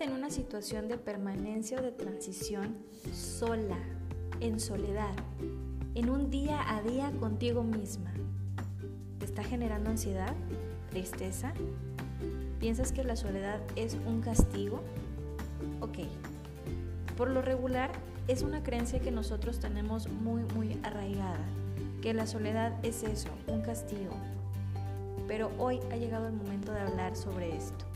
En una situación de permanencia o de transición sola, en soledad, en un día a día contigo misma. ¿Te está generando ansiedad? ¿Tristeza? ¿Piensas que la soledad es un castigo? Ok. Por lo regular, es una creencia que nosotros tenemos muy, muy arraigada, que la soledad es eso, un castigo. Pero hoy ha llegado el momento de hablar sobre esto.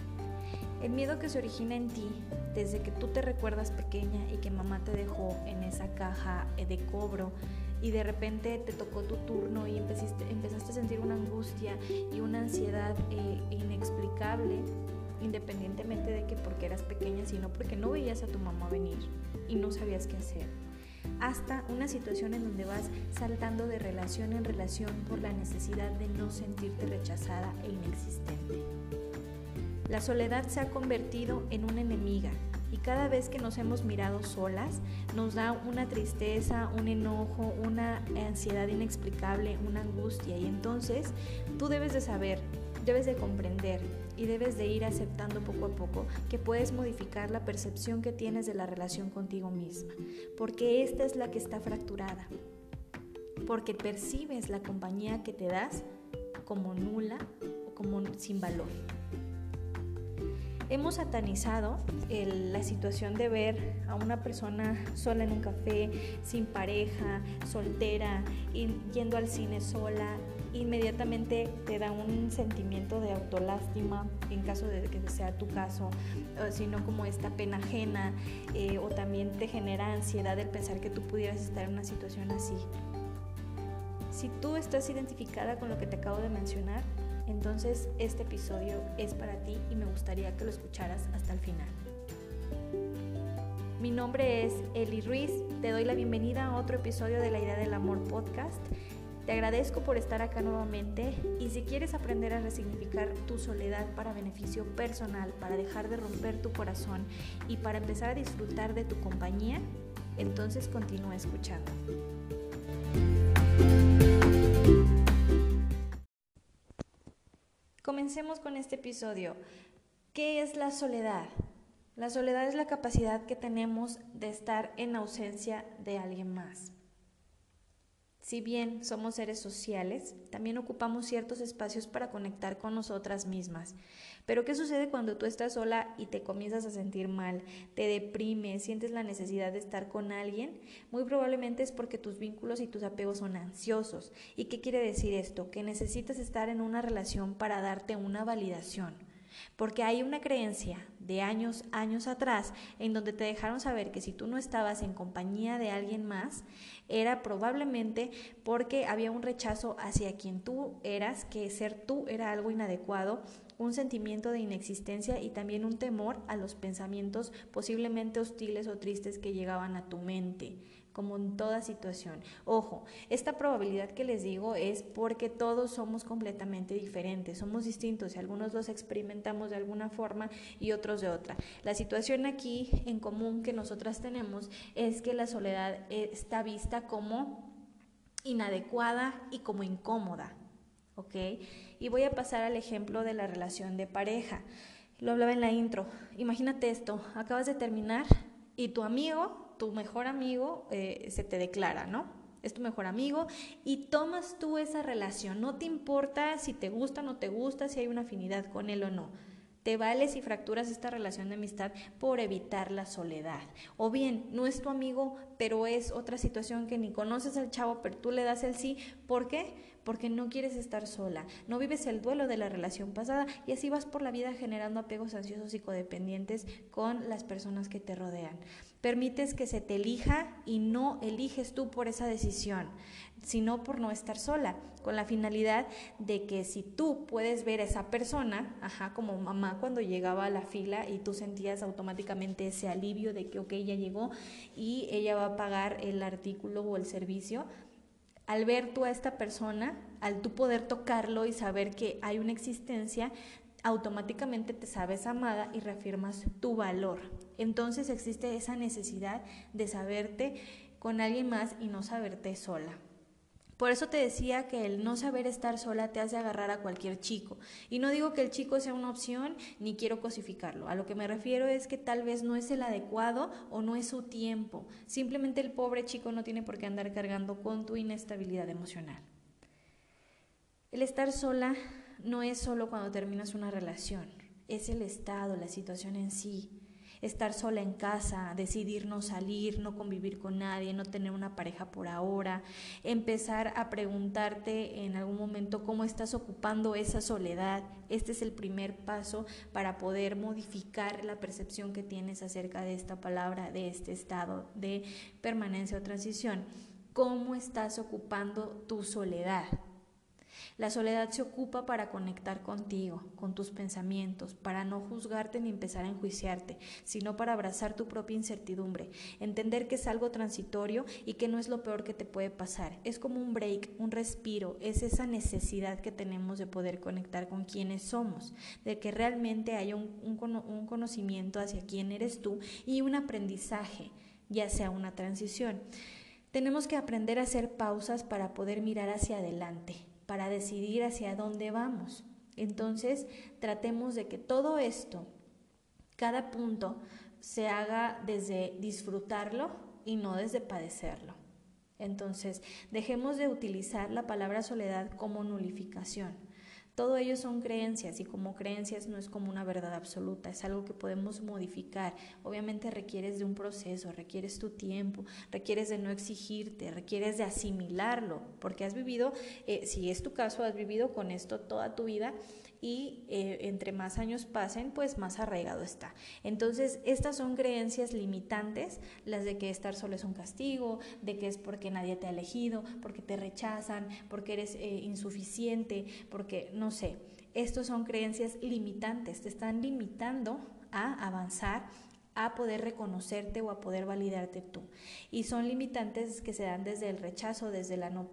El miedo que se origina en ti desde que tú te recuerdas pequeña y que mamá te dejó en esa caja eh, de cobro y de repente te tocó tu turno y empezaste, a sentir una angustia y una ansiedad eh, inexplicable, independientemente de que porque eras pequeña, sino porque no veías a tu mamá venir y no sabías qué hacer. Hasta una situación en donde vas saltando de relación en relación por la necesidad de no sentirte rechazada e inexistente. La soledad se ha convertido en una enemiga y cada vez que nos hemos mirado solas nos da una tristeza, un enojo, una ansiedad inexplicable, una angustia y entonces tú debes de saber, debes de comprender y debes de ir aceptando poco a poco que puedes modificar la percepción que tienes de la relación contigo misma, porque esta es la que está fracturada, porque percibes la compañía que te das como nula o como sin valor. Hemos satanizado la situación de ver a una persona sola en un café, sin pareja, soltera, yendo al cine sola. Inmediatamente te da un sentimiento de autolástima, en caso de que sea tu caso, sino como esta pena ajena, eh, o también te genera ansiedad el pensar que tú pudieras estar en una situación así. Si tú estás identificada con lo que te acabo de mencionar, entonces este episodio es para ti y me gustaría que lo escucharas hasta el final. Mi nombre es Eli Ruiz, te doy la bienvenida a otro episodio de La Idea del Amor podcast. Te agradezco por estar acá nuevamente y si quieres aprender a resignificar tu soledad para beneficio personal, para dejar de romper tu corazón y para empezar a disfrutar de tu compañía, entonces continúa escuchando. Comencemos con este episodio. ¿Qué es la soledad? La soledad es la capacidad que tenemos de estar en ausencia de alguien más. Si bien somos seres sociales, también ocupamos ciertos espacios para conectar con nosotras mismas. Pero ¿qué sucede cuando tú estás sola y te comienzas a sentir mal, te deprimes, sientes la necesidad de estar con alguien? Muy probablemente es porque tus vínculos y tus apegos son ansiosos. ¿Y qué quiere decir esto? Que necesitas estar en una relación para darte una validación. Porque hay una creencia de años, años atrás, en donde te dejaron saber que si tú no estabas en compañía de alguien más, era probablemente porque había un rechazo hacia quien tú eras, que ser tú era algo inadecuado un sentimiento de inexistencia y también un temor a los pensamientos posiblemente hostiles o tristes que llegaban a tu mente como en toda situación. Ojo, esta probabilidad que les digo es porque todos somos completamente diferentes, somos distintos y algunos los experimentamos de alguna forma y otros de otra. La situación aquí en común que nosotras tenemos es que la soledad está vista como inadecuada y como incómoda, ¿ok? Y voy a pasar al ejemplo de la relación de pareja. Lo hablaba en la intro. Imagínate esto, acabas de terminar y tu amigo, tu mejor amigo, eh, se te declara, ¿no? Es tu mejor amigo y tomas tú esa relación. No te importa si te gusta o no te gusta, si hay una afinidad con él o no. Te vales y fracturas esta relación de amistad por evitar la soledad. O bien, no es tu amigo, pero es otra situación que ni conoces al chavo, pero tú le das el sí. ¿Por qué? porque no quieres estar sola, no vives el duelo de la relación pasada y así vas por la vida generando apegos ansiosos y codependientes con las personas que te rodean. Permites que se te elija y no eliges tú por esa decisión, sino por no estar sola, con la finalidad de que si tú puedes ver a esa persona, ajá, como mamá cuando llegaba a la fila y tú sentías automáticamente ese alivio de que, ok, ya llegó y ella va a pagar el artículo o el servicio, al ver tú a esta persona, al tú poder tocarlo y saber que hay una existencia, automáticamente te sabes amada y reafirmas tu valor. Entonces existe esa necesidad de saberte con alguien más y no saberte sola. Por eso te decía que el no saber estar sola te hace agarrar a cualquier chico. Y no digo que el chico sea una opción, ni quiero cosificarlo. A lo que me refiero es que tal vez no es el adecuado o no es su tiempo. Simplemente el pobre chico no tiene por qué andar cargando con tu inestabilidad emocional. El estar sola no es solo cuando terminas una relación, es el estado, la situación en sí estar sola en casa, decidir no salir, no convivir con nadie, no tener una pareja por ahora, empezar a preguntarte en algún momento cómo estás ocupando esa soledad. Este es el primer paso para poder modificar la percepción que tienes acerca de esta palabra, de este estado de permanencia o transición. ¿Cómo estás ocupando tu soledad? La soledad se ocupa para conectar contigo, con tus pensamientos, para no juzgarte ni empezar a enjuiciarte, sino para abrazar tu propia incertidumbre, entender que es algo transitorio y que no es lo peor que te puede pasar. Es como un break, un respiro, es esa necesidad que tenemos de poder conectar con quienes somos, de que realmente haya un, conocimiento hacia quién eres tú y un aprendizaje, ya sea una transición. Tenemos que aprender a hacer pausas para poder mirar hacia adelante, para decidir hacia dónde vamos. Entonces, tratemos de que todo esto, cada punto, se haga desde disfrutarlo y no desde padecerlo. Entonces, dejemos de utilizar la palabra soledad como nulificación. Todo ello son creencias y como creencias no es como una verdad absoluta, es algo que podemos modificar. Obviamente requieres de un proceso, requieres tu tiempo, requieres de no exigirte, requieres de asimilarlo, porque has vivido, eh, si es tu caso, has vivido con esto toda tu vida y eh, entre más años pasen, pues más arraigado está. Entonces, estas son creencias limitantes, las de que estar solo es un castigo, de que es porque nadie te ha elegido, porque te rechazan, porque eres eh, insuficiente, porque no sé. Estos son creencias limitantes, te están limitando a avanzar a poder reconocerte o a poder validarte tú. Y son limitantes que se dan desde el rechazo, desde la no,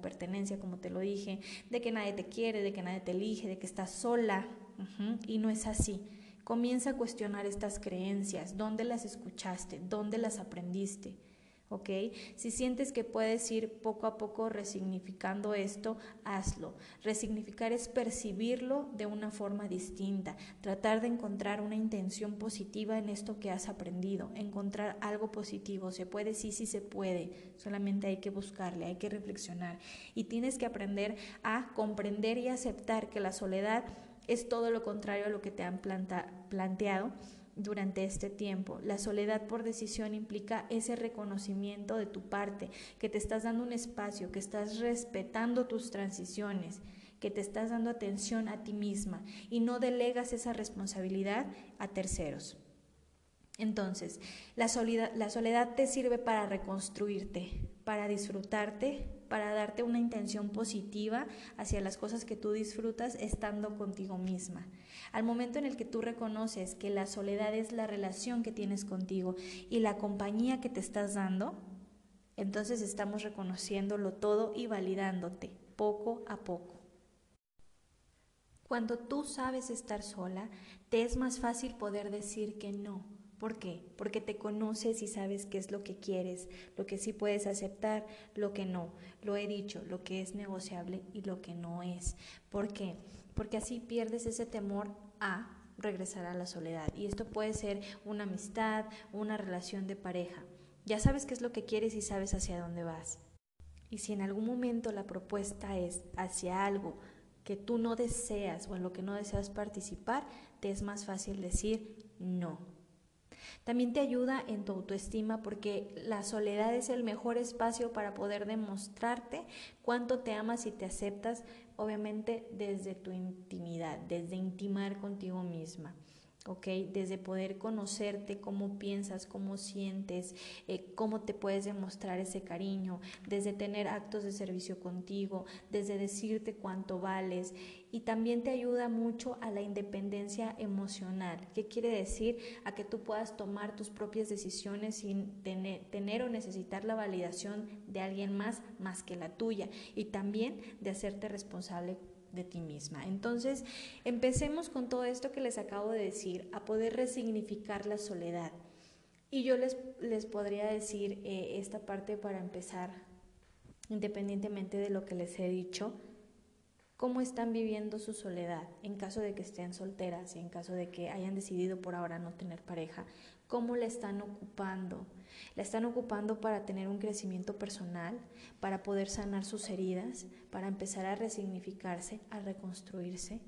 pertenencia, como te lo dije, de que nadie te quiere, de que nadie te elige, de que estás sola. y no es así. Comienza a cuestionar estas creencias, dónde las escuchaste, dónde las aprendiste. ¿Ok? Si sientes que puedes ir poco a poco resignificando esto, hazlo. Resignificar es percibirlo de una forma distinta, tratar de encontrar una intención positiva en esto que has aprendido, encontrar algo positivo. Se puede, sí, sí se puede, solamente hay que buscarle, hay que reflexionar y tienes que aprender a comprender y aceptar que la soledad es todo lo contrario a lo que te han planteado durante este tiempo. La soledad por decisión implica ese reconocimiento de tu parte, que te estás dando un espacio, que estás respetando tus transiciones, que te estás dando atención a ti misma y no delegas esa responsabilidad a terceros. Entonces, la soledad, la soledad te sirve para reconstruirte, para disfrutarte, para darte una intención positiva hacia las cosas que tú disfrutas estando contigo misma. Al momento en el que tú reconoces que la soledad es la relación que tienes contigo y la compañía que te estás dando, entonces estamos reconociéndolo todo y validándote poco a poco. Cuando tú sabes estar sola, te es más fácil poder decir que no. ¿Por qué? Porque te conoces y sabes qué es lo que quieres, lo que sí puedes aceptar, lo que no. Lo he dicho, lo que es negociable y lo que no es. ¿Por qué? porque así pierdes ese temor a regresar a la soledad. Y esto puede ser una amistad, una relación de pareja. Ya sabes qué es lo que quieres y sabes hacia dónde vas. Y si en algún momento la propuesta es hacia algo que tú no deseas o en lo que no deseas participar, te es más fácil decir no. También te ayuda en tu autoestima porque la soledad es el mejor espacio para poder demostrarte cuánto te amas y te aceptas obviamente desde tu intimidad, desde intimar contigo misma. ¿Ok? Desde poder conocerte, cómo piensas, cómo sientes, eh, cómo te puedes demostrar ese cariño, desde tener actos de servicio contigo, desde decirte cuánto vales y también te ayuda mucho a la independencia emocional. ¿Qué quiere decir? A que tú puedas tomar tus propias decisiones sin tener, tener o necesitar la validación de alguien más más que la tuya y también de hacerte responsable de ti misma. Entonces, empecemos con todo esto que les acabo de decir, a poder resignificar la soledad. Y yo les, les podría decir eh, esta parte para empezar independientemente de lo que les he dicho, cómo están viviendo su soledad en caso de que estén solteras y en caso de que hayan decidido por ahora no tener pareja, cómo la están ocupando. La están ocupando para tener un crecimiento personal, para poder sanar sus heridas, para empezar a resignificarse, a reconstruirse.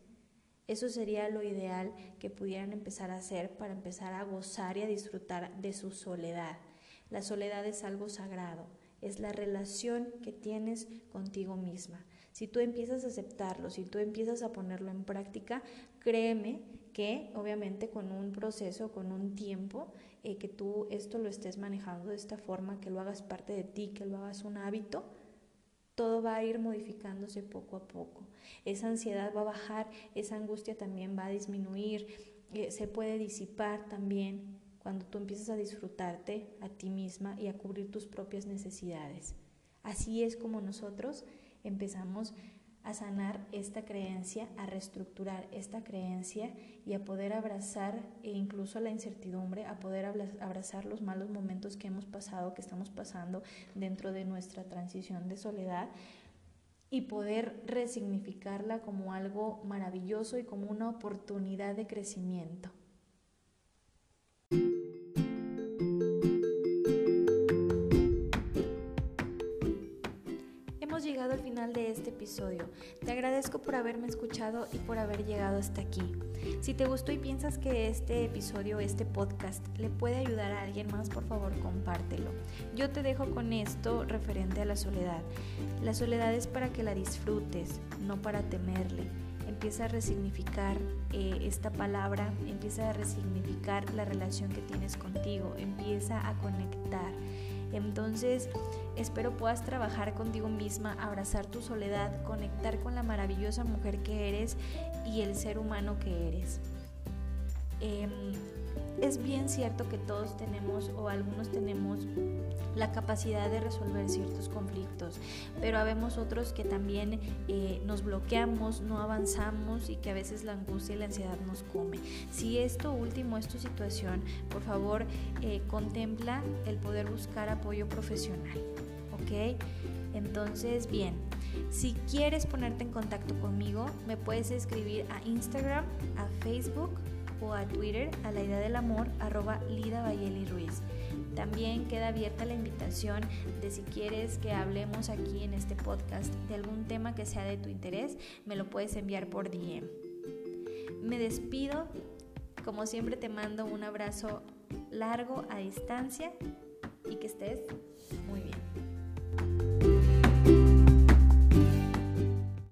Eso sería lo ideal que pudieran empezar a hacer para empezar a gozar y a disfrutar de su soledad. La soledad es algo sagrado, es la relación que tienes contigo misma. Si tú empiezas a aceptarlo, si tú empiezas a ponerlo en práctica, créeme que obviamente con un proceso, con un tiempo, eh, que tú esto lo estés manejando de esta forma, que lo hagas parte de ti, que lo hagas un hábito, todo va a ir modificándose poco a poco. Esa ansiedad va a bajar, esa angustia también va a disminuir, eh, se puede disipar también cuando tú empiezas a disfrutarte a ti misma y a cubrir tus propias necesidades. Así es como nosotros empezamos a sanar esta creencia, a reestructurar esta creencia y a poder abrazar e incluso la incertidumbre, a poder abrazar los malos momentos que hemos pasado, que estamos pasando dentro de nuestra transición de soledad y poder resignificarla como algo maravilloso y como una oportunidad de crecimiento. Te agradezco por haberme escuchado y por haber llegado hasta aquí. Si te gustó y piensas que este episodio, este podcast, le puede ayudar a alguien más, por favor compártelo. Yo te dejo con esto referente a la soledad. La soledad es para que la disfrutes, no para temerle empieza a resignificar eh, esta palabra, empieza a resignificar la relación que tienes contigo, empieza a conectar. Entonces, espero puedas trabajar contigo misma, abrazar tu soledad, conectar con la maravillosa mujer que eres y el ser humano que eres. Em, es bien cierto que todos tenemos o algunos tenemos la capacidad de resolver ciertos conflictos, pero habemos otros que también eh, nos bloqueamos, no avanzamos y que a veces la angustia y la ansiedad nos come. Si esto último es tu situación, por favor eh, contempla el poder buscar apoyo profesional, ¿ok? Entonces, bien, si quieres ponerte en contacto conmigo, me puedes escribir a Instagram, a Facebook, a Twitter a la idea del amor arroba Lida Bayeli Ruiz. También queda abierta la invitación de si quieres que hablemos aquí en este podcast de algún tema que sea de tu interés, me lo puedes enviar por DM. Me despido, como siempre te mando un abrazo largo a distancia y que estés muy bien.